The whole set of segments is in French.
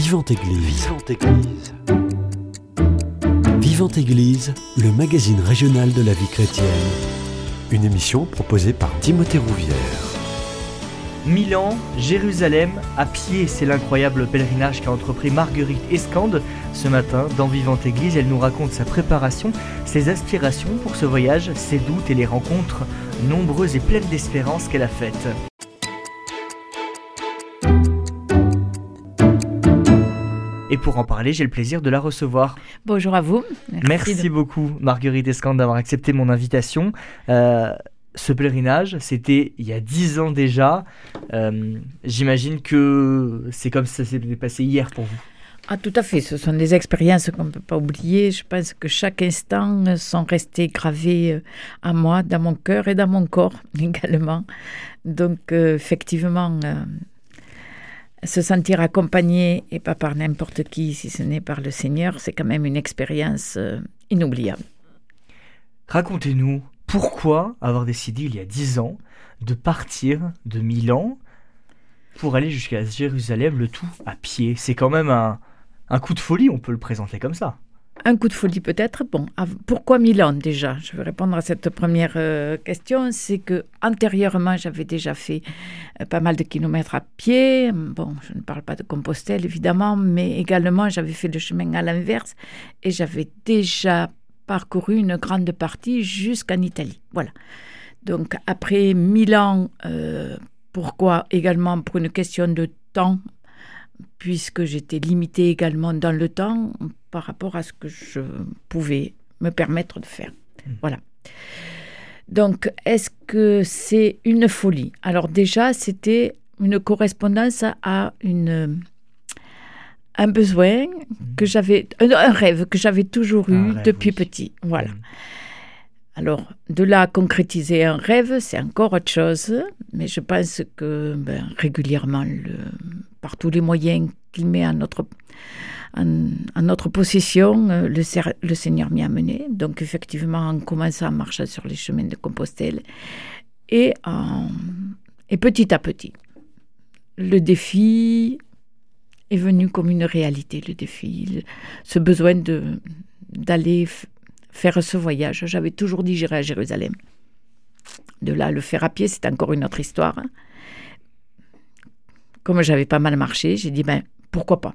Vivante Église. Vivante Église. Vivante Église, le magazine régional de la vie chrétienne. Une émission proposée par Timothée Rouvière. Milan, Jérusalem, à pied, c'est l'incroyable pèlerinage qu'a entrepris Marguerite Escande. Ce matin, dans Vivante Église, elle nous raconte sa préparation, ses aspirations pour ce voyage, ses doutes et les rencontres nombreuses et pleines d'espérance qu'elle a faites. Et pour en parler, j'ai le plaisir de la recevoir. Bonjour à vous. Merci, beaucoup, Marguerite Escande, d'avoir accepté mon invitation. Euh, ce pèlerinage, c'était il y a dix ans déjà. Euh, j'imagine que c'est comme ça s'est passé hier pour vous. Ah, tout à fait. Ce sont des expériences qu'on ne peut pas oublier. Je pense que chaque instant sont restés gravés euh, à moi, dans mon cœur et dans mon corps également. Donc, effectivement, se sentir accompagné et pas par n'importe qui, si ce n'est par le Seigneur, c'est quand même une expérience euh, inoubliable. Racontez-nous pourquoi avoir décidé il y a dix ans de partir de Milan pour aller jusqu'à Jérusalem, le tout à pied. C'est quand même un, un coup de folie, on peut le présenter comme ça. Un coup de folie peut-être. Bon, pourquoi Milan déjà? Je vais répondre à cette première euh, question. C'est que antérieurement, j'avais déjà fait euh, pas mal de kilomètres à pied. Bon, je ne parle pas de Compostelle évidemment, mais également j'avais fait le chemin à l'inverse et j'avais déjà parcouru une grande partie jusqu'en Italie. Voilà. Donc après Milan, euh, pourquoi également pour une question de temps? Puisque j'étais limitée également dans le temps par rapport à ce que je pouvais me permettre de faire. Mmh. Voilà. Donc, est-ce que c'est une folie? Alors déjà, c'était une correspondance à une un besoin mmh. que j'avais, un rêve que j'avais toujours eu depuis petit. Voilà. Mmh. Alors, de là à concrétiser un rêve, c'est encore autre chose, mais je pense que ben, régulièrement, le, par tous les moyens qu'il met à notre, en, notre possession, euh, le, Seigneur m'y a mené. Donc, effectivement, en commençant à marcher sur les chemins de Compostelle et, et petit à petit, le défi est venu comme une réalité, le défi, ce besoin d'aller faire ce voyage. J'avais toujours dit j'irai à Jérusalem. De là, le faire à pied, c'est encore une autre histoire. Comme j'avais pas mal marché, j'ai dit ben pourquoi pas.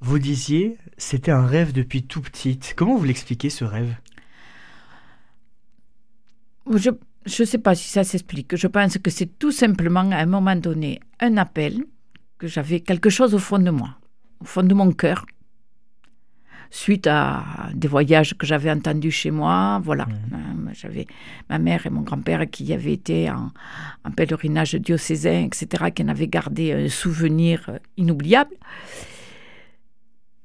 Vous disiez, c'était un rêve depuis tout petit. Comment vous l'expliquez ce rêve? Je ne sais pas si ça s'explique. Je pense que c'est tout simplement à un moment donné un appel, que j'avais quelque chose au fond de moi, au fond de mon cœur, suite à des voyages que j'avais entendus chez moi. Voilà, mmh. euh, j'avais ma mère et mon grand-père qui avaient été en, pèlerinage diocésain, etc., qui en avaient gardé un souvenir euh, inoubliable.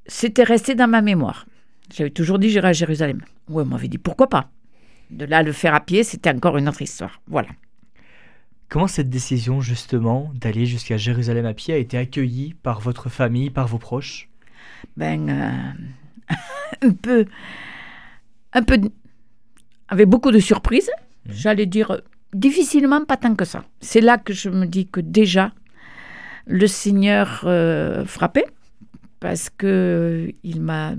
C'était resté dans ma mémoire. J'avais toujours dit j'irai à Jérusalem. Oui, on m'avait dit pourquoi pas? De là, le faire à pied, c'était encore une autre histoire. Voilà. Comment cette décision, justement, d'aller jusqu'à Jérusalem à pied a été accueillie par votre famille, par vos proches? Ben, euh, un peu, un peu, avec beaucoup de surprises. Mmh. J'allais dire difficilement, pas tant que ça. C'est là que je me dis que déjà le Seigneur euh, frappait parce que il m'a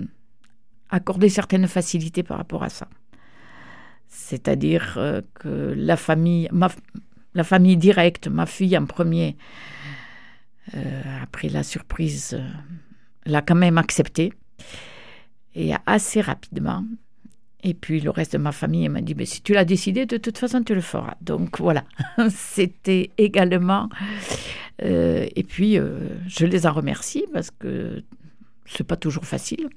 accordé certaines facilités par rapport à ça. C'est-à-dire euh, que la famille, la famille directe, ma fille en premier, euh, après la surprise, l'a quand même accepté et assez rapidement. Et puis le reste de ma famille m'a dit, mais si tu l'as décidé, de toute façon, tu le feras. Donc voilà, c'était également... Euh, et puis, euh, je les en remercie parce que c'est pas toujours facile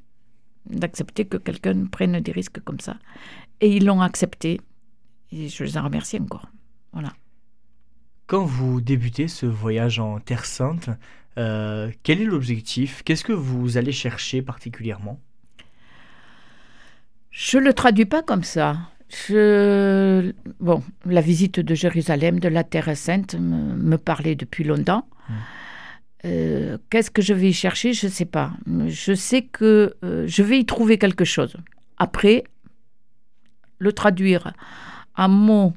d'accepter que quelqu'un prenne des risques comme ça. Et ils l'ont accepté. Et je les en remercie encore. Voilà. Quand vous débutez ce voyage en Terre Sainte, euh, quel est l'objectif? Qu'est-ce que vous allez chercher particulièrement? Je ne le traduis pas comme ça. Je... Bon, la visite de Jérusalem, de la Terre Sainte, me, parlait depuis longtemps. Mmh. Euh, qu'est-ce que je vais y chercher? Je ne sais pas. Je sais que euh, je vais y trouver quelque chose. Après, le traduire en mots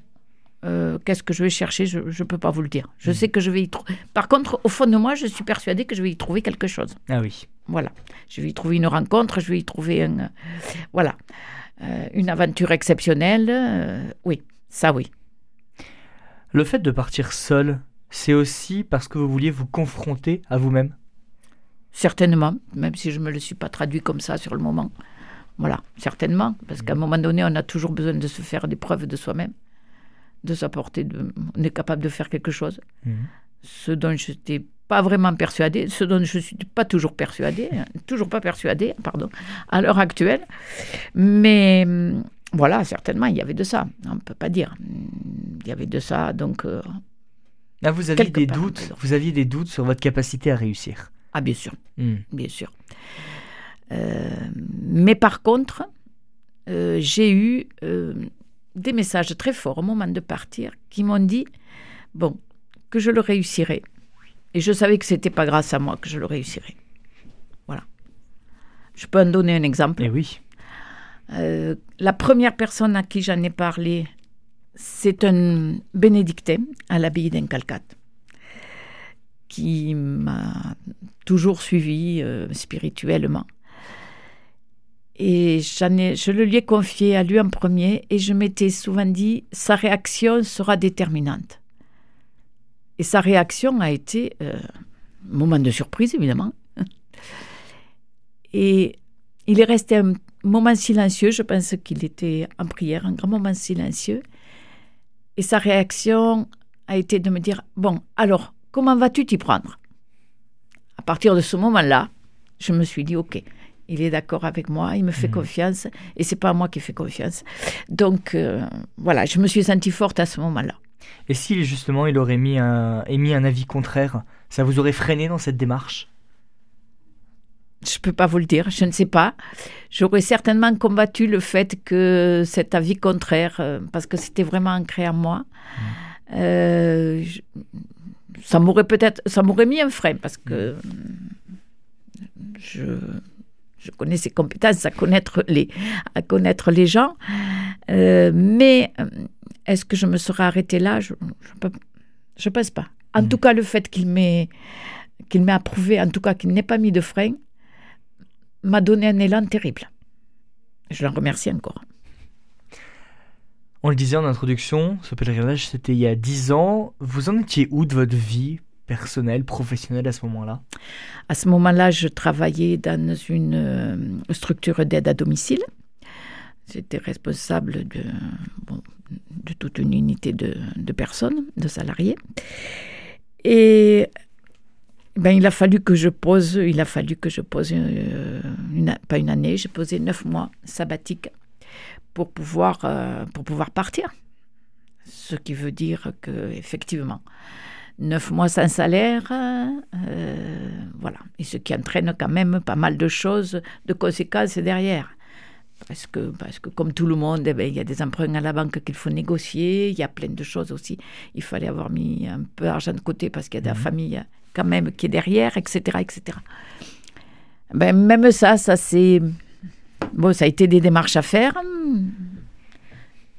euh, qu'est-ce que je vais chercher Je ne peux pas vous le dire. Je Mhm. sais que je vais y trouver. Par contre, au fond de moi, je suis persuadée que je vais y trouver quelque chose. Ah oui. Voilà. Je vais y trouver une rencontre, je vais y trouver un, euh, voilà, Euh, une aventure exceptionnelle. oui, ça oui. Le fait de partir seul, c'est aussi parce que vous vouliez vous confronter à vous-même? Certainement, même si je ne me le suis pas traduit comme ça sur le moment. Voilà, certainement. Parce qu'à un moment donné, on a toujours besoin de se faire des preuves de soi-même, de s'apporter. De... On est capable de faire quelque chose. Ce dont je n'étais pas vraiment persuadée, ce dont je ne suis pas toujours persuadée, hein, toujours pas persuadée, pardon, à l'heure actuelle. Mais hum, voilà, certainement, il y avait de ça. On ne peut pas dire. Hum, Il y avait de ça, donc. euh, Ah, vous aviez des part, doutes, vous aviez des doutes sur votre capacité à réussir. Ah, bien sûr. Hmm. bien sûr. Euh, mais par contre, euh, j'ai eu des messages très forts au moment de partir qui m'ont dit bon que je le réussirais. Et je savais que c'était pas grâce à moi que je le réussirais. Voilà. Je peux en donner un exemple. Eh oui. Euh, la première personne à qui j'en ai parlé, c'est un bénédictin à l'abbaye d'Encalcat qui m'a toujours suivi euh, spirituellement. Et ai, je le lui ai confié à lui en premier et je m'étais souvent dit, sa réaction sera déterminante. Et sa réaction a été euh, moment de surprise, évidemment. Et il est resté un moment silencieux, je pense qu'il était en prière, un grand moment silencieux. Et sa réaction a été de me dire, bon, alors, comment vas-tu t'y prendre? À partir de ce moment-là, je me suis dit, ok, il est d'accord avec moi, il me fait Mhm. confiance, et c'est pas moi qui fais confiance. Donc, euh, voilà, je me suis sentie forte à ce moment-là. Et si justement il aurait mis un, émis un avis contraire, ça vous aurait freiné dans cette démarche? Je peux pas vous le dire, je ne sais pas. J'aurais certainement combattu le fait que cet avis contraire, euh, parce que c'était vraiment ancré en moi, euh, je- ça m'aurait peut-être, ça m'aurait mis un frein parce que je, je connais ses compétences à connaître les, à connaître les gens, Euh, mais euh, est-ce que je me serais arrêtée là? Je ne je pense pas. En Mhm. tout cas, le fait qu'il m'ait qu'il m'ait approuvé, en tout cas qu'il n'ait pas mis de frein, m'a donné un élan terrible. Je l'en remercie encore. On le disait en introduction, ce pèlerinage c'était il y a 10 ans. Vous en étiez où de votre vie personnelle, professionnelle à ce moment-là À ce moment-là, je travaillais dans une euh, structure d'aide à domicile. J'étais responsable de, toute une unité de, personnes, de salariés. Et ben, il a fallu que je pose, il a fallu que je pose, euh, pas une année, j'ai posé neuf mois sabbatiques pour pouvoir, euh, pour pouvoir partir. Ce qui veut dire que effectivement, neuf mois sans salaire, euh, voilà, et ce qui entraîne quand même pas mal de choses, de conséquences derrière. Parce que, parce que comme tout le monde, eh ben, il y a des emprunts à la banque qu'il faut négocier, il y a plein de choses aussi. Il fallait avoir mis un peu d'argent de côté parce qu'il y a de la Mhm. famille quand même qui est derrière, etc. etc. Ben, même ça, ça c'est... Bon, ça a été des démarches à faire.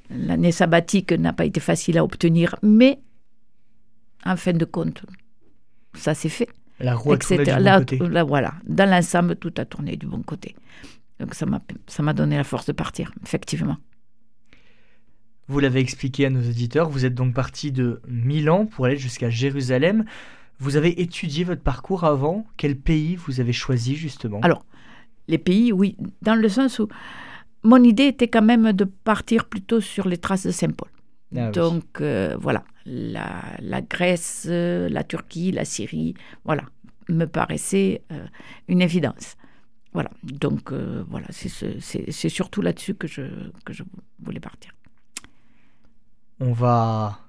L'année sabbatique n'a pas été facile à obtenir, mais en fin de compte, ça s'est fait La roue a tourné du etc. bon Là, côté. là, voilà, dans l'ensemble, tout a tourné du bon côté. Donc ça m'a donné la force de partir, effectivement. Vous l'avez expliqué à nos auditeurs, vous êtes donc parti de Milan pour aller jusqu'à Jérusalem. Vous avez étudié votre parcours avant. Quel pays vous avez choisi justement? Alors, Les pays, oui, dans le sens où mon idée était quand même de partir plutôt sur les traces de Saint-Paul. Ah oui. Donc euh, voilà, la, la Grèce, euh, la Turquie, la Syrie, voilà, me paraissait euh, une évidence. Voilà, donc euh, voilà, c'est ce- c'est c'est surtout là-dessus que je, que je voulais partir. On va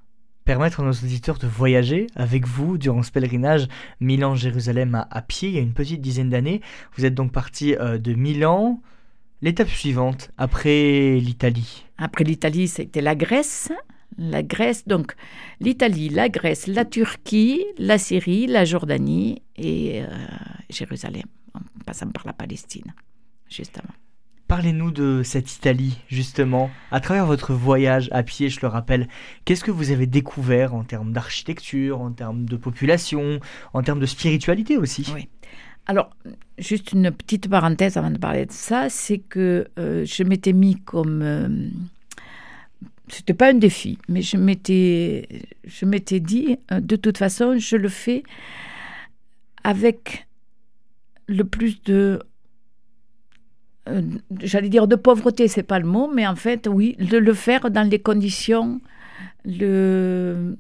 permettre à nos auditeurs de voyager avec vous durant ce pèlerinage Milan-Jérusalem à, à pied il y a une petite dizaine d'années. Vous êtes donc parti euh, de Milan. L'étape suivante, après l'Italie. Après l'Italie, c'était la Grèce. La Grèce, donc l'Italie, la Grèce, la Turquie, la Syrie, la Jordanie et euh, Jérusalem, en passant par la Palestine, justement. Parlez-nous de cette Italie, justement. À travers votre voyage à pied, je le rappelle, qu'est-ce que vous avez découvert en termes d'architecture, en termes de population, en termes de spiritualité aussi? Oui. Alors, juste une petite parenthèse avant de parler de ça, c'est que euh, je m'étais mis comme... Euh, c'était pas un défi, mais je m'étais, je m'étais dit, euh, de toute façon, je le fais avec le plus de euh, j'allais dire de pauvreté, c'est pas le mot, mais en fait, oui, de le faire dans les conditions le,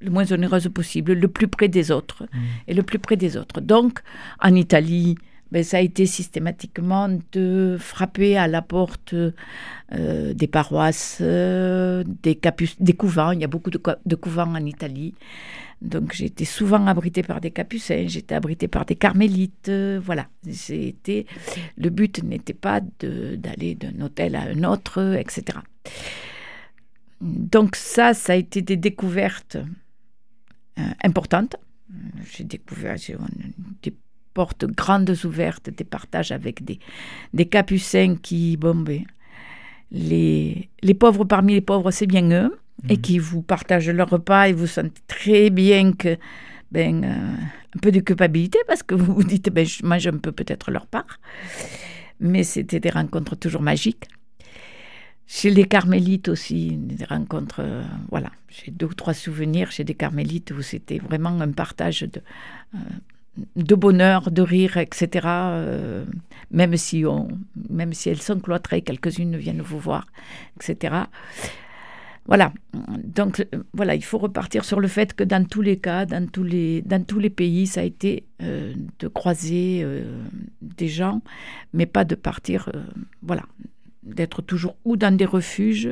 le moins onéreuses possible, le plus près des autres, mmh. et le plus près des autres. Donc, en Italie, ben, ça a été systématiquement de frapper à la porte euh, des paroisses, euh, des, couvents. Il y a beaucoup de, couvents en Italie. Donc j'étais souvent abritée par des capucins, j'étais abritée par des carmélites, euh, voilà. C'était le but n'était pas d'aller d'un hôtel à un autre, etc. Donc ça, ça a été des découvertes importantes. J'ai découvert des portes grandes ouvertes, des partages avec des, des capucins qui, bon, ben, les, les pauvres parmi les pauvres, c'est bien eux et mhm. qui vous partagent leur repas et vous sentez très bien que ben, euh, un peu de culpabilité parce que vous vous dites ben, je mange un peu peut-être leur part. Mais c'était des rencontres toujours magiques. Chez les carmélites aussi, des rencontres, euh, voilà, j'ai deux ou trois souvenirs chez des carmélites où c'était vraiment un partage de, euh, de bonheur, de rire, etc. même, si on, même si elles sont cloîtrées, quelques-unes viennent vous voir, etc. Voilà. Donc euh, voilà, il faut repartir sur le fait que dans tous les cas, dans tous les, dans tous les pays, ça a été euh, de croiser euh, des gens, mais pas de partir, voilà, d'être toujours ou dans des refuges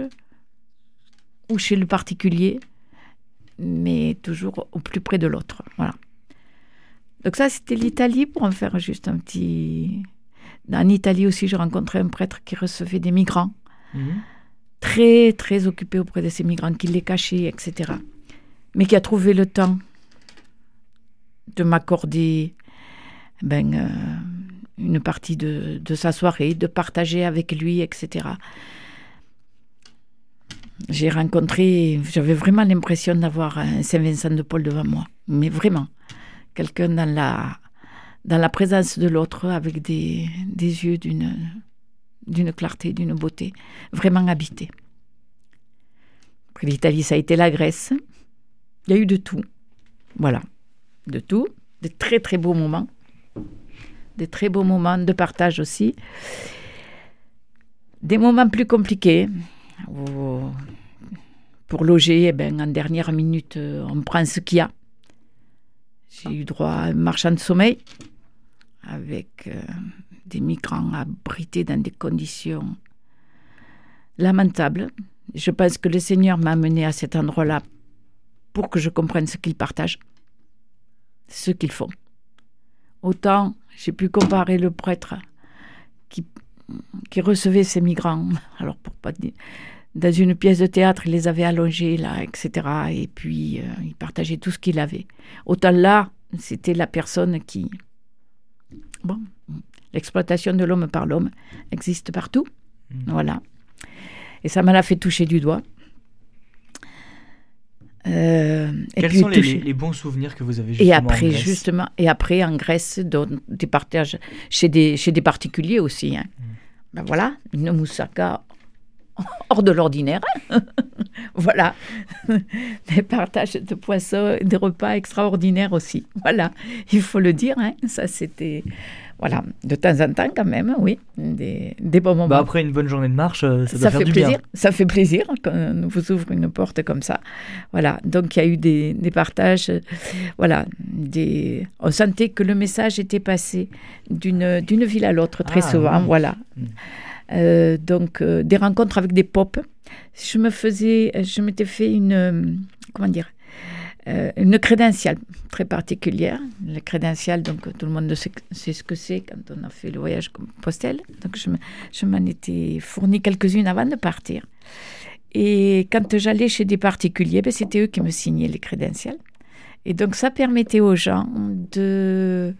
ou chez le particulier, mais toujours au plus près de l'autre. Voilà. Donc ça, c'était l'Italie pour en faire juste un petit. En Italie aussi, j'ai rencontré un prêtre qui recevait des migrants. Mhm très, très occupé auprès de ces migrants, qui les cachait, etc. Mais qui a trouvé le temps de m'accorder ben, euh, une partie de, de, sa soirée, de partager avec lui, etc. J'ai rencontré, j'avais vraiment l'impression d'avoir un Saint-Vincent de Paul devant moi, mais vraiment, quelqu'un dans la, dans présence de l'autre avec des, des yeux d'une clarté, d'une beauté, vraiment habité. Après l'Italie, ça a été la Grèce. Il y a eu de tout. Voilà, de tout. De très très beaux moments. Des très beaux moments de partage aussi. Des moments plus compliqués. pour loger, eh ben, en dernière minute, euh, on prend ce qu'il y a. J'ai eu droit à un marchand de sommeil avec euh, des migrants abrités dans des conditions lamentables. Je pense que le Seigneur m'a amené à cet endroit-là pour que je comprenne ce qu'ils partagent, ce qu'ils font. Autant j'ai pu comparer le prêtre qui, recevait ces migrants, alors pour pas dire, dans une pièce de théâtre, il les avait allongés là, etc. Et puis euh, il partageait tout ce qu'il avait. Autant là, c'était la personne qui, bon, L'exploitation de l'homme par l'homme existe partout. Mmh. Voilà. Et ça m'a fait toucher du doigt. Euh, Quels sont les, bons souvenirs que vous avez justement et après, en Grèce? justement, et après en Grèce, des partages chez des, chez des particuliers aussi. Hein. Mmh. Ben voilà, une moussaka hors de l'ordinaire. voilà, des partages de poissons, des repas extraordinaires aussi. Voilà, il faut le dire. Hein. Ça, c'était voilà, de temps en temps quand même, oui, des, des bons moments. Bah après une bonne journée de marche, euh, ça, doit fait du plaisir. Bien. Ça fait plaisir quand on vous ouvre une porte comme ça. Voilà, donc il y a eu des, des partages. Voilà, des... on sentait que le message était passé d'une ville à l'autre très ah, souvent. Voilà. Hmm. Euh, donc euh, des rencontres avec des pop. Je me faisais, je m'étais fait une, comment dire, euh, une crédentiale très particulière. La crédentiale, donc tout le monde sait, ce que c'est quand on a fait le voyage comme postel. Donc je, m'en étais fourni quelques-unes avant de partir. Et quand j'allais chez des particuliers, ben, c'était eux qui me signaient les crédentiales. Et donc ça permettait aux gens de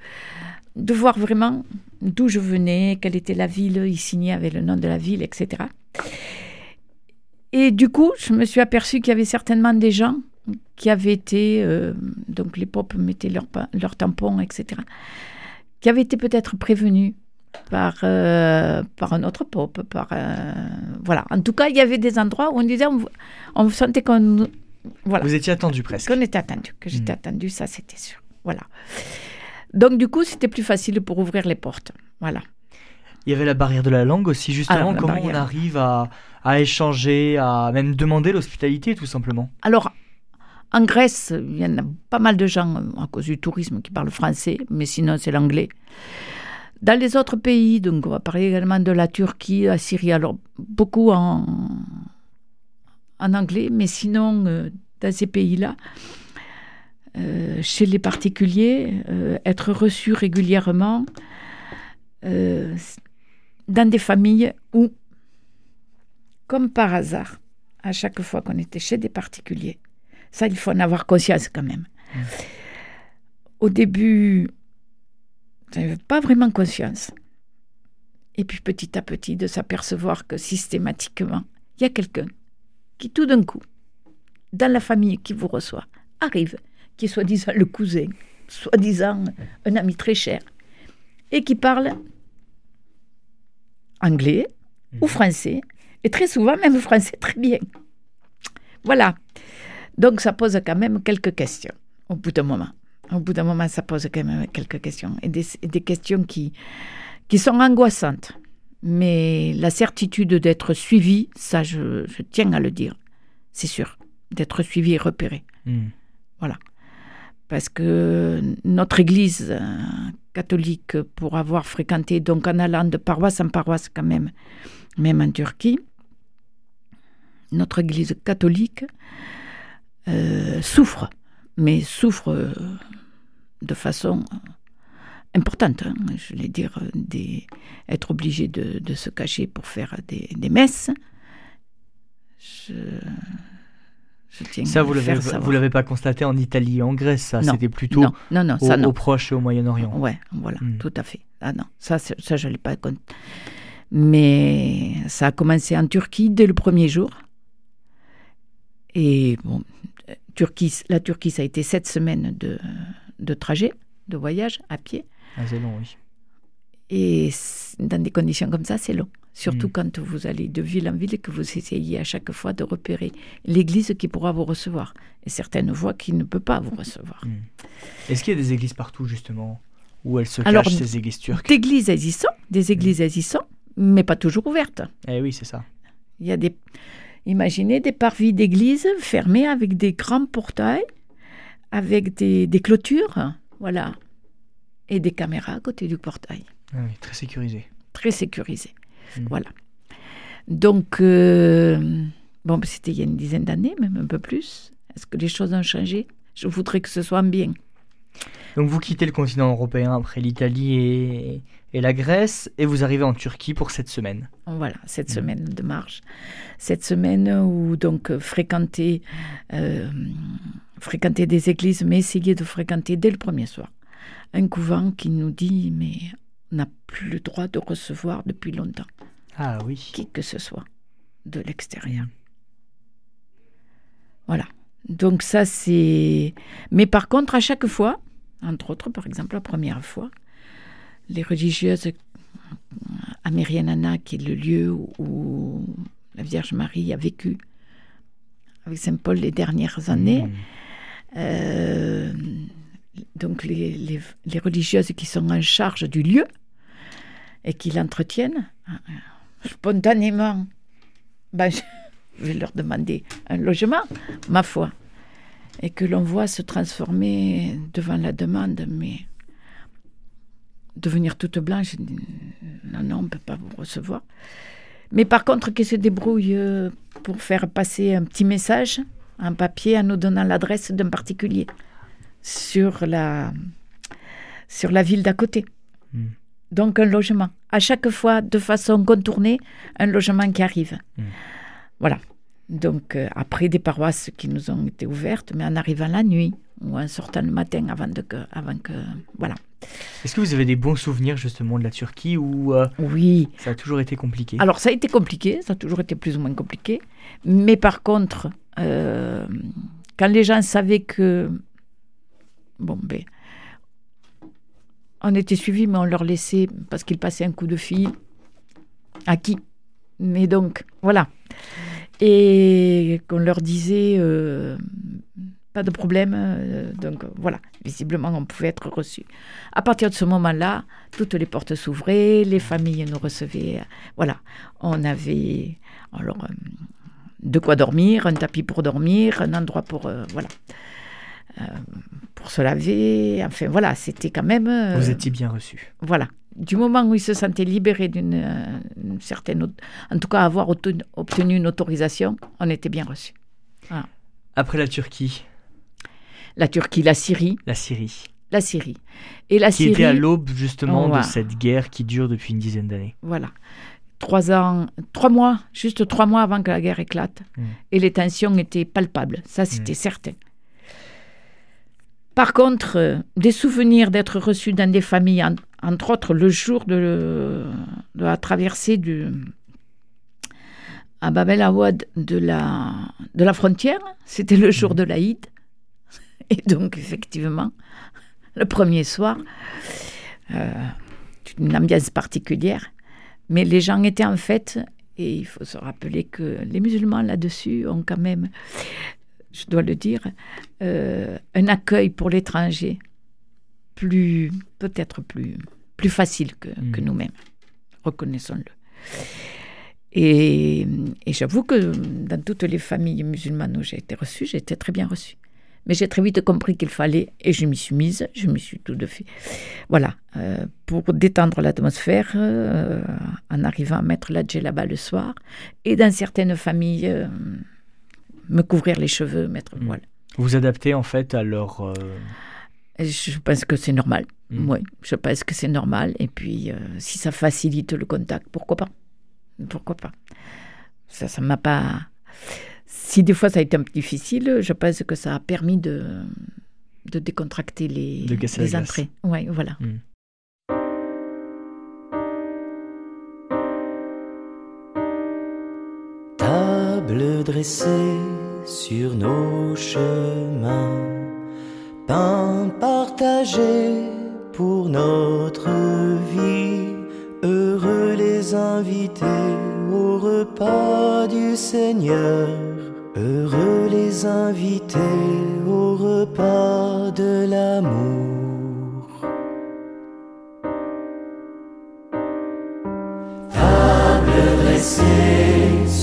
de voir vraiment d'où je venais, quelle était la ville, il signait avec le nom de la ville, etc. Et du coup, je me suis aperçue qu'il y avait certainement des gens qui avaient été, euh, donc les pop mettaient leur, leur tampon, etc., qui avaient été peut-être prévenus par, euh, par un autre pop, par... euh, voilà. En tout cas, il y avait des endroits où on disait, on, on sentait qu'on... Voilà. Vous étiez attendu presque. Qu'on était attendu, que j'étais Mhm. attendu, ça c'était sûr. Voilà. Donc du coup, c'était plus facile pour ouvrir les portes. Voilà. Il y avait la barrière de la langue aussi, justement. Alors, la comment on arrive à, à échanger, à même demander l'hospitalité, tout simplement Alors, en Grèce, il y en a pas mal de gens, à cause du tourisme, qui parlent français, mais sinon c'est l'anglais. Dans les autres pays, donc on va parler également de la Turquie, la Syrie, alors beaucoup en, en anglais, mais sinon, euh, dans ces pays-là, euh, chez les particuliers, euh, être reçu régulièrement euh, dans des familles où, comme par hasard, à chaque fois qu'on était chez des particuliers, ça, il faut en avoir conscience quand même. Mm. Au début, je n'avais pas vraiment conscience. Et puis petit à petit, de s'apercevoir que systématiquement, il y a quelqu'un qui tout d'un coup, dans la famille qui vous reçoit, arrive, qui est soi-disant le cousin, soi-disant un ami très cher, et qui parle anglais ou Mhm. français, et très souvent même français très bien. Voilà. Donc ça pose quand même quelques questions au bout d'un moment. Au bout d'un moment, ça pose quand même quelques questions. Et des, et des questions qui, qui sont angoissantes. Mais la certitude d'être suivi, ça je, je tiens à le dire, c'est sûr. D'être suivi et repéré. Hmm. Parce que notre Église euh, catholique, pour avoir fréquenté, donc en allant de paroisse en paroisse quand même, même en Turquie, notre Église catholique euh, souffre, mais souffre euh, de façon importante. hein. je vais dire, des, être obligé de, de se cacher pour faire des, des messes. Je, je tiens Ça, vous l'avez, vous l'avez pas constaté en Italie et en Grèce, ça. C'était plutôt Non, non, non, au, ça non. au Proche et au Moyen-Orient. Ouais, voilà, Hmm. tout à fait. Ah non, ça, ça je ne l'ai pas compté. Mais ça a commencé en Turquie dès le premier jour. Et bon, Turquie, la Turquie, ça a été sept semaines de, de trajet, de voyage à pied. Ah, c'est long, oui. Et dans des conditions comme ça, c'est long. Surtout Mm. quand vous allez de ville en ville et que vous essayez à chaque fois de repérer l'église qui pourra vous recevoir. Et certaines voient qui ne peut pas vous recevoir. Hmm. Est-ce qu'il y a des églises partout, justement, où elles se Alors, cachent, ces églises turques? D'églises des églises existant, mais pas toujours ouvertes. Eh oui, c'est ça. Il y a des, imaginez des parvis d'église fermés avec des grands portails, avec des, des clôtures, voilà, et des caméras à côté du portail, Ah oui, très sécurisé. très sécurisés. Mhm. Voilà. Donc, euh, bon, c'était il y a une dizaine d'années, même un peu plus. Est-ce que les choses ont changé? Je voudrais que ce soit bien. Donc vous quittez le continent européen après l'Italie et, et la Grèce et vous arrivez en Turquie pour cette semaine. Voilà, cette Mhm. semaine de marche. Cette semaine où donc fréquenter, euh, fréquenter des églises, mais essayer de fréquenter dès le premier soir. Un couvent qui nous dit, mais n'a plus le droit de recevoir depuis longtemps, Ah oui. qui que ce soit, de l'extérieur. Voilà. Donc ça, c'est... Mais par contre, à chaque fois, entre autres, par exemple, la première fois, les religieuses à Mérianana, qui est le lieu où la Vierge Marie a vécu avec Saint Paul les dernières années, Hmm. euh, donc les, les- les religieuses qui sont en charge du lieu et qui l'entretiennent, euh, spontanément, ben, je vais leur demander un logement, ma foi, et que l'on voit se transformer devant la demande, mais devenir toute blanche, dis, non, non, on ne peut pas vous recevoir. Mais par contre, qu'ils se débrouillent euh, pour faire passer un petit message, un papier, en nous donnant l'adresse d'un particulier sur la, sur la ville d'à côté. Mm. Donc un logement. À chaque fois, de façon contournée, un logement qui arrive. Mm. Voilà. Donc, euh, après des paroisses qui nous ont été ouvertes, mais en arrivant la nuit ou en sortant le matin avant, de que, avant que. Voilà. Est-ce que vous avez des bons souvenirs justement de la Turquie ou euh, Oui. ça a toujours été compliqué? Alors, ça a été compliqué, ça a toujours été plus ou moins compliqué. Mais par contre, euh, quand les gens savaient que. Bon, ben. On était suivis, mais on leur laissait, parce qu'ils passaient un coup de fil. À qui? Mais donc, voilà. Et qu'on leur disait. euh, pas de problème. euh, donc voilà, visiblement, on pouvait être reçu. À partir de ce moment-là, toutes les portes s'ouvraient, les familles nous recevaient. euh, Voilà, on avait alors, de quoi dormir, un tapis pour dormir, un endroit pour. voilà. Euh, pour se laver, enfin voilà, c'était quand même. euh, Vous étiez bien reçu. voilà. Du moment où ils se sentaient libérés d'une euh, certaine. En tout cas, avoir obtenu, une autorisation, on était bien reçus. Après la Turquie, La Turquie, la Syrie, la Syrie, la Syrie. Et la qui Syrie. était à l'aube justement de cette guerre qui dure depuis une dizaine d'années. Voilà. Trois ans, trois mois, juste trois mois avant que la guerre éclate. Mm. Et les tensions étaient palpables. Ça, c'était certain. Par contre, euh, des souvenirs d'être reçus dans des familles, en- entre autres le jour de, la traversée du, à Bab el Awad de la, de la frontière, c'était le jour de l'Aïd. Et donc, effectivement, le premier soir, euh, une ambiance particulière. Mais les gens étaient en fête, et il faut se rappeler que les musulmans là-dessus ont quand même, je dois le dire, euh, un accueil pour l'étranger plus, peut-être plus, plus facile que, que Mhm. nous-mêmes. Reconnaissons-le. Et, et j'avoue que dans toutes les familles musulmanes où j'ai été reçue, j'ai été très bien reçue. Mais j'ai très vite compris qu'il fallait, et je m'y suis mise, je m'y suis tout de fait. Voilà, euh, pour détendre l'atmosphère, euh, en arrivant à mettre la djellaba le soir, et dans certaines familles, me couvrir les cheveux, mettre le Mm. voile. Vous adaptez en fait à leur. euh, Je pense que c'est normal. Mm. Oui, je pense que c'est normal. Et puis, euh, si ça facilite le contact, pourquoi pas? Pourquoi pas? Ça, ça m'a pas. Si des fois ça a été un peu difficile, je pense que ça a permis de, de décontracter les, De casser la les entrées. Oui, voilà. Table dressée sur nos chemins, pain partagé pour notre vie. Heureux les invités au repas du Seigneur. Heureux les invités au repas de l'amour.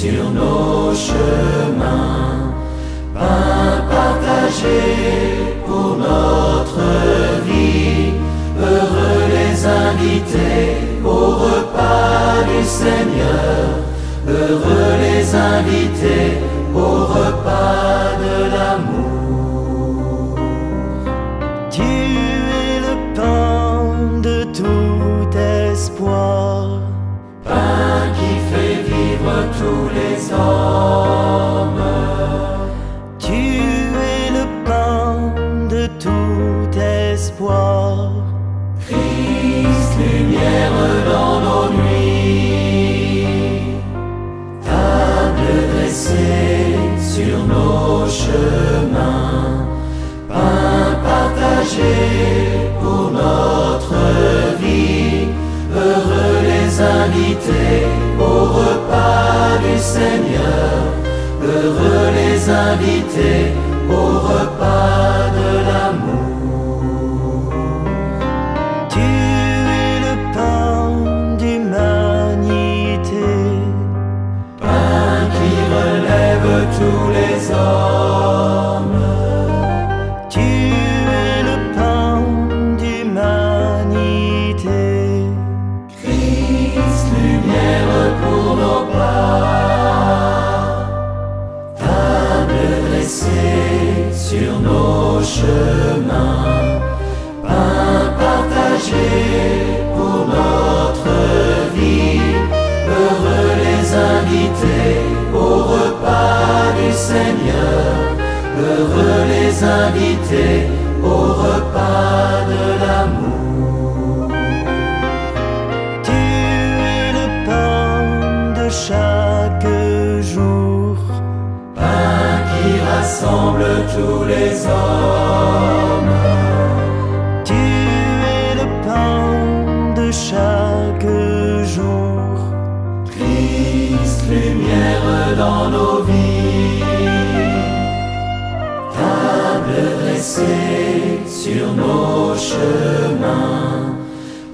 Sur nos chemins, pour notre vie. Heureux les invités au repas du Seigneur. Heureux les invités au repas de l'amour. Dieu est le pain de tout espoir, pain qui fait vivre tous les hommes. Espoir, Christ, lumière dans nos nuits. Table dressée sur nos chemins, pain partagé pour notre vie. Heureux les invités au repas du Seigneur. Heureux les invités au repas au repas du Seigneur. Heureux les invités au repas de l'amour. Tu es le pain de chaque jour, pain qui rassemble tous les hommes Sur nos chemins,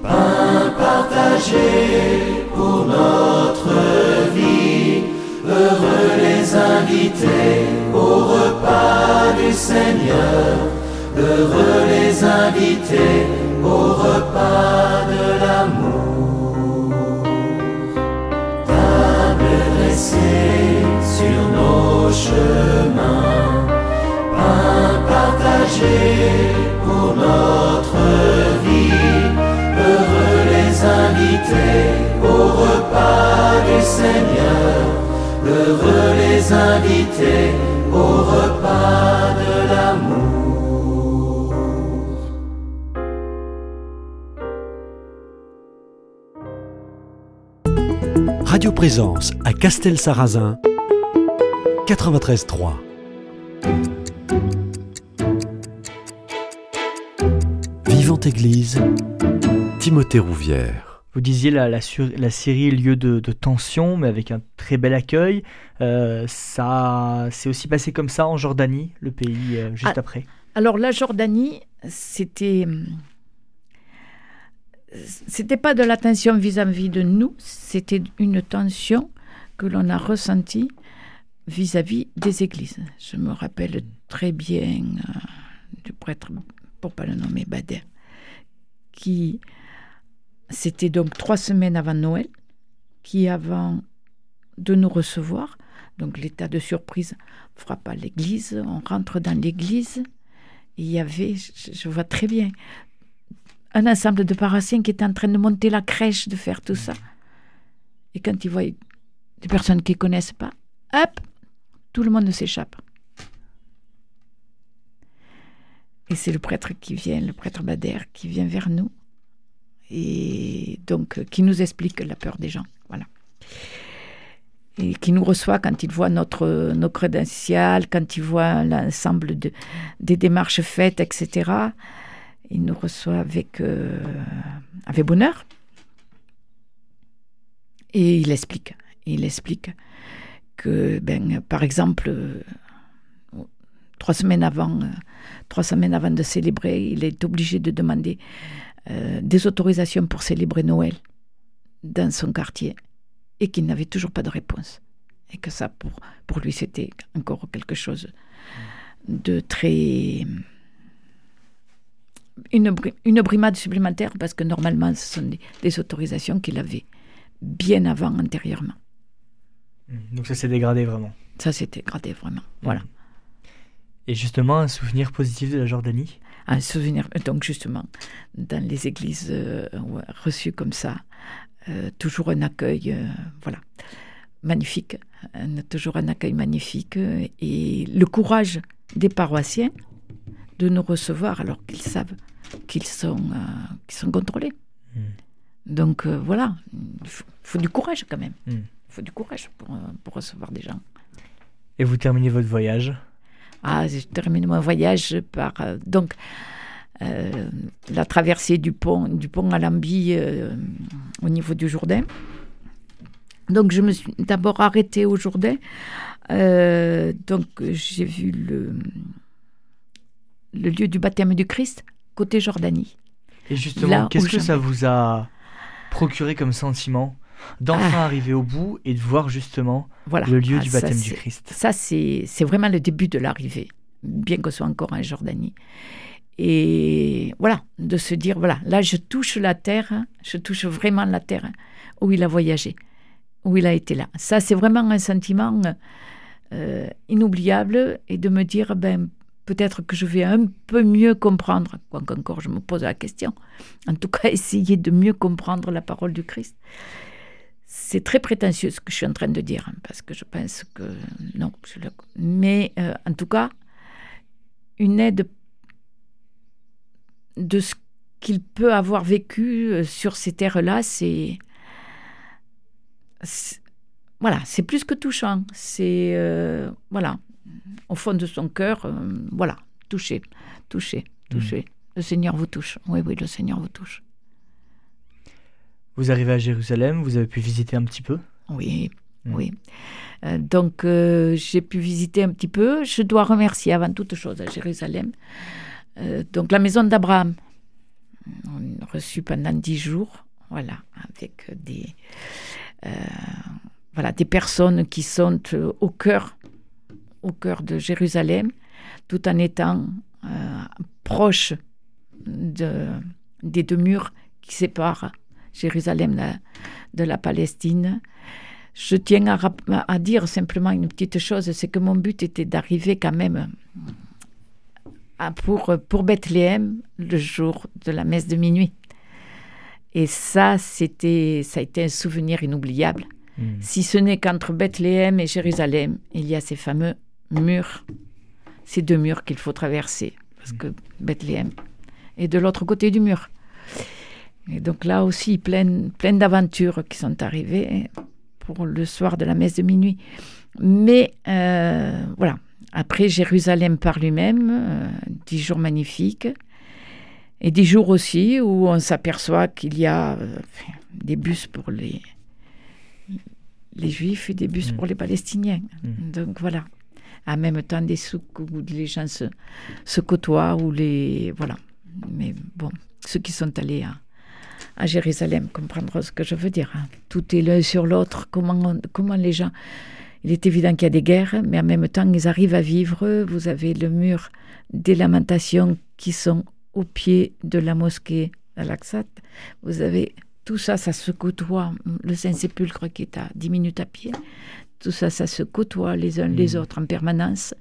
pain partagé pour notre vie. Heureux les invités au repas du Seigneur. Heureux les invités au repas de l'amour. Table dressée sur nos chemins, pain pour notre vie. Heureux les invités au repas du Seigneur. Heureux les invités au repas de l'amour. Radio Présence à Castel-Sarrazin, 93.3. Église, Timothée Rouvière. Vous disiez la, la, sur- la série lieu de, de tension, mais avec un très bel accueil. Euh, ça s'est aussi passé comme ça en Jordanie, le pays euh, juste Ah. après. Alors la Jordanie, c'était c'était pas de la tension vis-à-vis de nous, c'était une tension que l'on a ressentie vis-à-vis des églises. Je me rappelle très bien euh, du prêtre, pour pas le nommer Bader, qui c'était donc trois semaines avant Noël, qui avant de nous recevoir, donc l'état de surprise frappe à l'église, on rentre dans l'église, il y avait, je, vois très bien, un ensemble de paroissiens qui étaient en train de monter la crèche, de faire tout ça. Et quand ils voient des personnes qu'ils connaissent pas, hop, tout le monde s'échappe. Et c'est le prêtre qui vient, le prêtre Bader, qui vient vers nous et donc euh, qui nous explique la peur des gens. Voilà. Et qui nous reçoit quand il voit notre, nos crédentials, quand il voit l'ensemble de, des démarches faites, etc. Il nous reçoit avec, euh, avec bonheur. Et il explique. Il explique que, ben, par exemple, trois semaines avant, euh, trois semaines avant de célébrer, il est obligé de demander euh, des autorisations pour célébrer Noël dans son quartier et qu'il n'avait toujours pas de réponse. Et que ça, pour, pour lui, c'était encore quelque chose de très... Une, bri- une brimade supplémentaire parce que normalement, ce sont des, des autorisations qu'il avait bien avant, antérieurement. Donc ça s'est dégradé vraiment. Ça, c'était gradé vraiment. Voilà. Et justement, un souvenir positif de la Jordanie? Un souvenir. Donc justement, dans les églises euh, reçues comme ça, euh, toujours un accueil, euh, voilà, magnifique, un- toujours un accueil magnifique euh, et le courage des paroissiens de nous recevoir alors qu'ils savent qu'ils sont, qu'ils sont contrôlés. Mm. Donc voilà, il faut, faut du courage quand même. Mm. Il faut du courage pour, pour recevoir des gens. Et vous terminez votre voyage? Ah, je termine mon voyage par euh, donc euh, la traversée du pont du pont à euh, au niveau du Jourdain. Donc je me suis d'abord arrêtée au Jourdain. Euh, donc j'ai vu le le lieu du baptême du Christ côté Jordanie. Et justement, qu'est-ce que ça vous a procuré comme sentiment? D'enfin arriver au bout et de voir justement Voilà. le lieu Ah, du ça, baptême du Christ Ça, c'est vraiment le début de l'arrivée, bien qu'on soit encore en Jordanie. Et voilà, de se dire, voilà, là, je touche la terre, je touche vraiment la terre où il a voyagé, où il a été là. Ça, c'est vraiment un sentiment euh, inoubliable et de me dire, ben, peut-être que je vais un peu mieux comprendre, quoiqu'encore je me pose la question, en tout cas, essayer de mieux comprendre la parole du Christ. C'est très prétentieux ce que je suis en train de dire, hein, parce que je pense que non. je le- Mais euh, en tout cas, une aide de ce qu'il peut avoir vécu euh, sur ces terres-là, c'est voilà, c'est plus que touchant. C'est euh, voilà, au fond de son cœur, euh, voilà, touché, touché, touché. Mm. Le Seigneur vous touche. Oui, oui, le Seigneur vous touche. Vous arrivez à Jérusalem, vous avez pu visiter un petit peu Oui, mm. oui. donc j'ai pu visiter un petit peu. Je dois remercier avant toute chose à Jérusalem. donc la maison d'Abraham, on a reçu pendant dix jours, voilà, avec des, euh, voilà, des personnes qui sont euh, au cœur, au cœur de Jérusalem, tout en étant euh, proches de, des deux murs qui séparent Jérusalem de, la Palestine. Je tiens à, à, dire simplement une petite chose, c'est que mon but était d'arriver quand même pour, pour Bethléem le jour de la messe de minuit. Et ça, c'était, ça a été un souvenir inoubliable. Hmm. Si ce n'est qu'entre Bethléem et Jérusalem, il y a ces fameux murs, ces deux murs qu'il faut traverser, parce que Bethléem est de l'autre côté du mur. Et donc là aussi, plein, plein d'aventures qui sont arrivées pour le soir de la messe de minuit. Mais euh, voilà, après Jérusalem par lui-même, euh, dix jours magnifiques. Et des jours aussi où on s'aperçoit qu'il y a euh, des bus pour les, les Juifs et des bus mm. pour les Palestiniens. Mm. Donc voilà. En même temps, des souks où les gens se, se, côtoient, ou les. Voilà. Mais bon, ceux qui sont allés à, à Jérusalem comprendront ce que je veux dire. Hein. Tout est l'un sur l'autre. Comment, comment les gens. Il est évident qu'il y a des guerres, mais en même temps, ils arrivent à vivre. Vous avez le mur des lamentations qui sont au pied de la mosquée Al-Aqsa. Vous avez tout ça, ça se côtoie. Le Saint-Sépulcre qui est à 10 minutes à pied. Tout ça, ça se côtoie les uns les mmh. autres en permanence.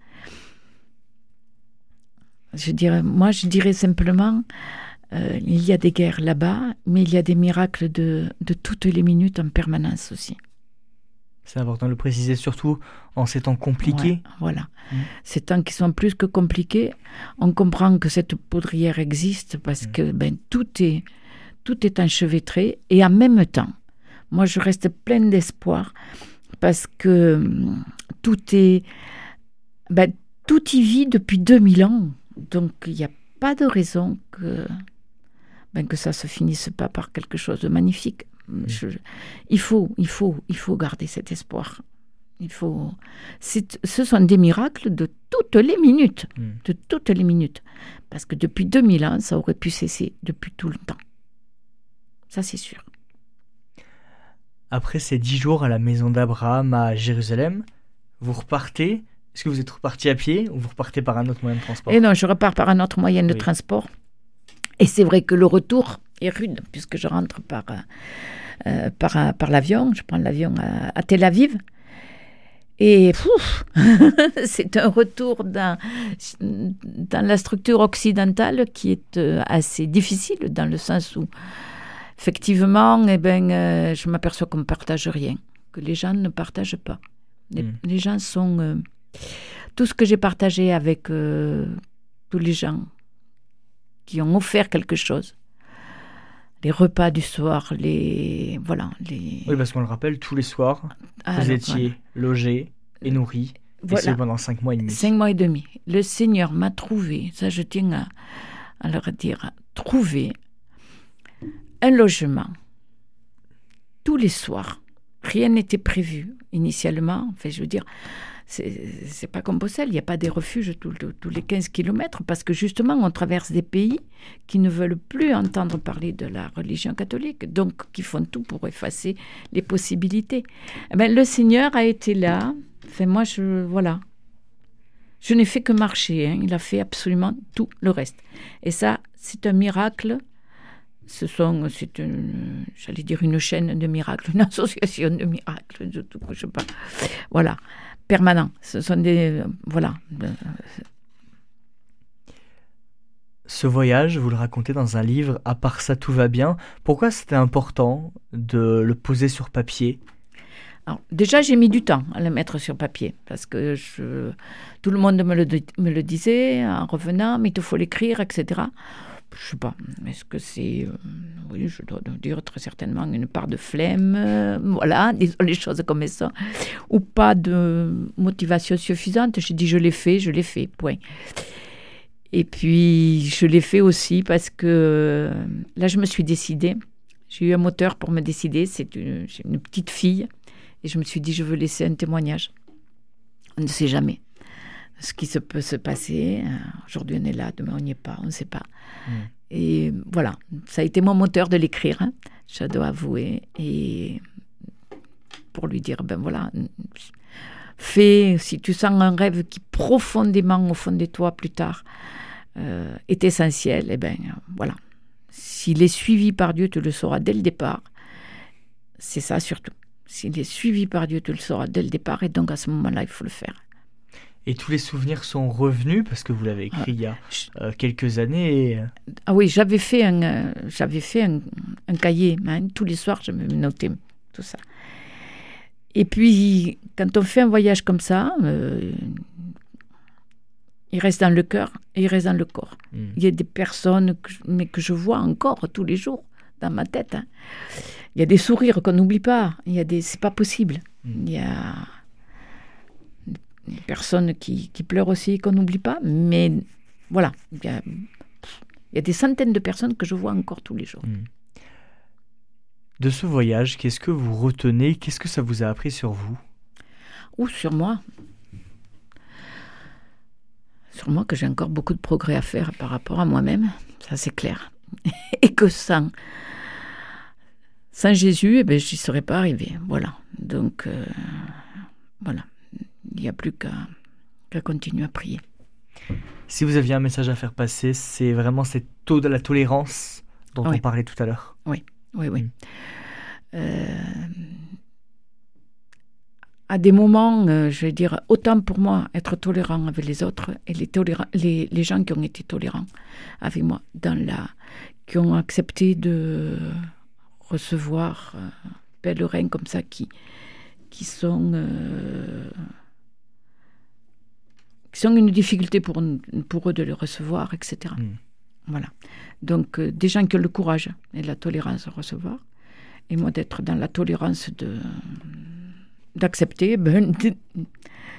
Je dirais, moi, je dirais simplement, euh, il y a des guerres là-bas, mais il y a des miracles de, de toutes les minutes en permanence aussi. C'est important de le préciser, surtout en ces temps compliqués. voilà. Mmh. Ces temps qui sont plus que compliqués, on comprend que cette poudrière existe parce mmh. que ben, tout, est, tout est enchevêtré et en même temps, moi je reste pleine d'espoir parce que mmh, tout est. Ben, tout y vit depuis 2000 ans. Donc il n'y a pas de raison que, ben, que ça ne se finisse pas par quelque chose de magnifique. Mm. il faut, il faut, il faut garder cet espoir. Il faut. Ce sont des miracles de toutes les minutes, mm. de toutes les minutes, parce que depuis 2000 ans, ça aurait pu cesser depuis tout le temps. Ça, c'est sûr. Après ces dix jours à la maison d'Abraham à Jérusalem, vous repartez. Est-ce que vous êtes reparti à pied ou vous repartez par un autre moyen de transport? Et eh non, je repars par un autre moyen de transport. Et c'est vrai que le retour est rude, puisque je rentre par, euh, par, par l'avion. Je prends l'avion à, Tel Aviv. Et c'est un retour dans, dans la structure occidentale qui est euh, assez difficile, dans le sens où, effectivement, eh ben, euh, je m'aperçois qu'on ne partage rien, que les gens ne partagent pas. Les, hmm. gens sont... tout ce que j'ai partagé avec tous les gens qui ont offert quelque chose, les repas du soir, les voilà les. Oui, parce qu'on le rappelle, tous les soirs, vous étiez logé et nourri. Voilà. Et pendant cinq mois et demi. Cinq mois et demi. Le Seigneur m'a trouvé, ça je tiens à, à leur dire, trouvé un logement tous les soirs. Rien n'était prévu initialement. Enfin, je veux dire, c'est pas comme Bruxelles, il n'y a pas des refuges tous les 15 kilomètres, parce que justement, on traverse des pays qui ne veulent plus entendre parler de la religion catholique, donc qui font tout pour effacer les possibilités. Eh ben, le Seigneur a été là. Enfin, moi, je, voilà. Je n'ai fait que marcher. Hein. Il a fait absolument tout le reste. Et ça, c'est un miracle. Ce sont, c'est j'allais dire une chaîne de miracles, une association de miracles, de tout je parle. Voilà permanent. Ce sont des. Voilà. Ce voyage, vous le racontez dans un livre, à part ça tout va bien. Pourquoi c'était important de le poser sur papier? Alors, déjà, j'ai mis du temps à le mettre sur papier parce que je, tout le monde me le, me le disait en revenant, mais il te faut l'écrire, etc. Je sais pas, est-ce que c'est, euh, oui, je dois dire très certainement une part de flemme, euh, voilà, des, les choses comme ça, ou pas de motivation suffisante. J'ai dit, je l'ai fait, je l'ai fait, point. Et puis, je l'ai fait aussi parce que euh, là, je me suis décidée. J'ai eu un moteur pour me décider. C'est une, petite fille. Et je me suis dit, je veux laisser un témoignage. On ne sait jamais ce qui se peut se passer. Euh, Aujourd'hui, on est là, demain, on n'y est pas, on ne sait pas. Mm. Et voilà, ça a été mon moteur de l'écrire, hein, je dois avouer. Et pour lui dire, ben voilà, fais, si tu sens un rêve qui profondément au fond de toi plus tard euh, est essentiel, et ben voilà. S'il est suivi par Dieu, tu le sauras dès le départ. C'est ça surtout. S'il est suivi par Dieu, tu le sauras dès le départ. Et donc à ce moment-là, il faut le faire. Et tous les souvenirs sont revenus parce que vous l'avez écrit il y a euh, quelques années. Et... euh, Ah oui, j'avais fait un, euh, j'avais fait un, un cahier. hein. Tous les soirs, je me notais tout ça. Et puis, quand on fait un voyage comme ça, euh, il reste dans le cœur et il reste dans le corps. mm. Il y a des personnes que mais que je vois encore tous les jours dans ma tête. hein. Il y a des sourires qu'on n'oublie pas. Il y a des, c'est pas possible. Mm. Il y a des personnes qui, qui pleurent aussi qu'on n'oublie pas. Mais voilà, il y a, il y a des centaines de personnes que je vois encore tous les jours. De ce voyage, qu'est-ce que vous retenez? Qu'est-ce que ça vous a appris sur vous? Ou sur moi? Sur moi que j'ai encore beaucoup de progrès à faire par rapport à moi-même. Ça, c'est clair. Et que sans, sans Jésus, eh ben, j'y serais pas arrivé. Voilà. Donc, euh, voilà. Il n'y a plus qu'à continuer à prier. Si vous aviez un message à faire passer, c'est vraiment cet taux de la tolérance dont on Oui. parlait tout à l'heure. Oui, oui. Mm. Euh, à des moments, euh, je vais dire, autant pour moi être tolérant avec les autres et les, les, les gens qui ont été tolérants avec moi, dans la, qui ont accepté de recevoir euh, pèlerins comme ça qui, qui sont une difficulté pour, pour eux de les recevoir, etc. Mm. Voilà. Donc, euh, des gens qui ont le courage et la tolérance à recevoir, et moi d'être dans la tolérance de d'accepter ben, des,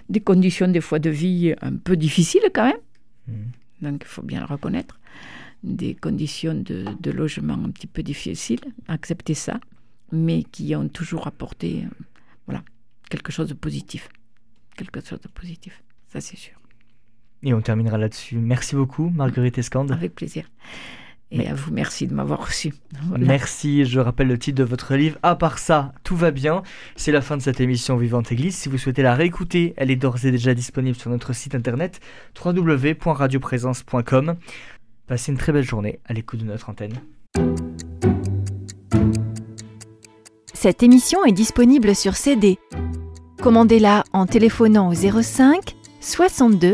des conditions des fois de vie un peu difficiles quand même. Mm. Donc, il faut bien le reconnaître. Des conditions de, de logement un petit peu difficiles, accepter ça, mais qui ont toujours apporté euh, voilà, quelque chose de positif. Quelque chose de positif, ça c'est sûr. Et on terminera là-dessus. Merci beaucoup, Marguerite Escande. Avec plaisir. Et Mais- à vous, merci de m'avoir reçu. Voilà. Merci, je rappelle le titre de votre livre. À part ça, tout va bien. C'est la fin de cette émission Vivante Église. Si vous souhaitez la réécouter, elle est d'ores et déjà disponible sur notre site internet www.radioprésence.com. Passez une très belle journée à l'écoute de notre antenne. Cette émission est disponible sur CD. Commandez-la en téléphonant au 05 62